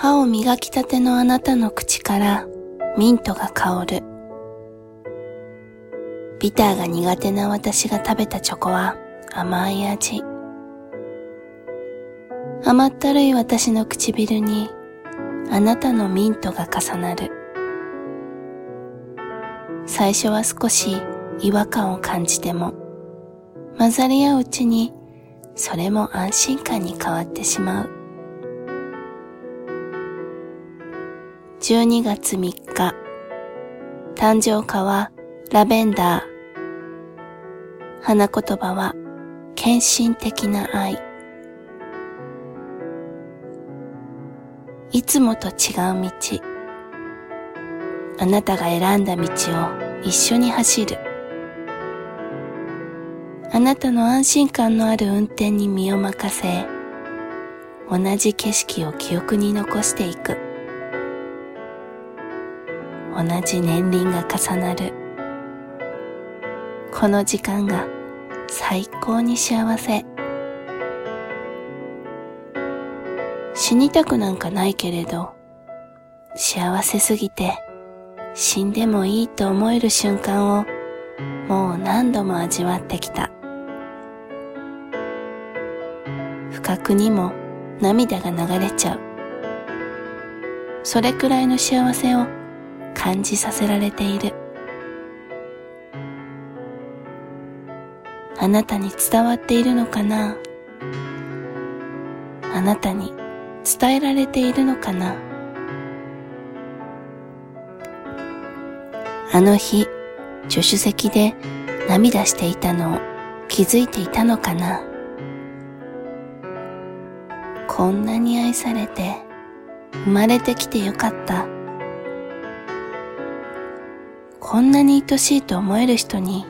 歯を磨きたてのあなたの口からミントが香る。ビターが苦手な私が食べたチョコは甘い味。甘ったるい私の唇にあなたのミントが重なる。最初は少し違和感を感じても、混ざり合ううちにそれも安心感に変わってしまう。12月3日、誕生花はラベンダー。花言葉は献身的な愛。いつもと違う道。あなたが選んだ道を一緒に走る。あなたの安心感のある運転に身を任せ、同じ景色を記憶に残していく。同じ年輪が重なる。この時間が最高に幸せ。死にたくなんかないけれど、幸せすぎて死んでもいいと思える瞬間をもう何度も味わってきた。不覚にも涙が流れちゃう。それくらいの幸せを感じさせられている。あなたに伝わっているのかな？あなたに伝えられているのかな？あの日、助手席で涙していたのを気づいていたのかな？こんなに愛されて生まれてきてよかった。こんなに愛しいと思える人に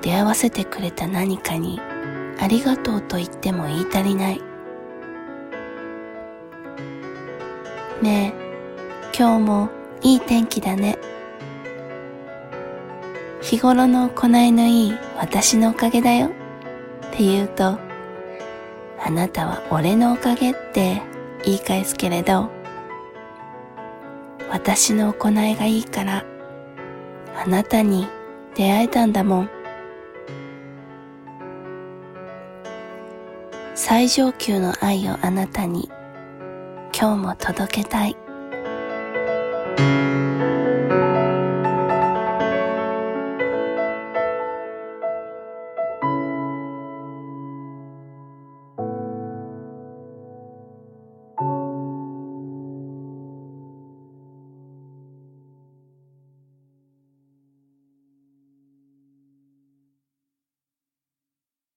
出会わせてくれた何かにありがとうと言っても言い足りない。ねえ、今日もいい天気だね。日頃の行いのいい私のおかげだよって言うと、あなたは俺のおかげって言い返すけれど、私の行いがいいからあなたに出会えたんだもん。最上級の愛をあなたに今日も届けたい。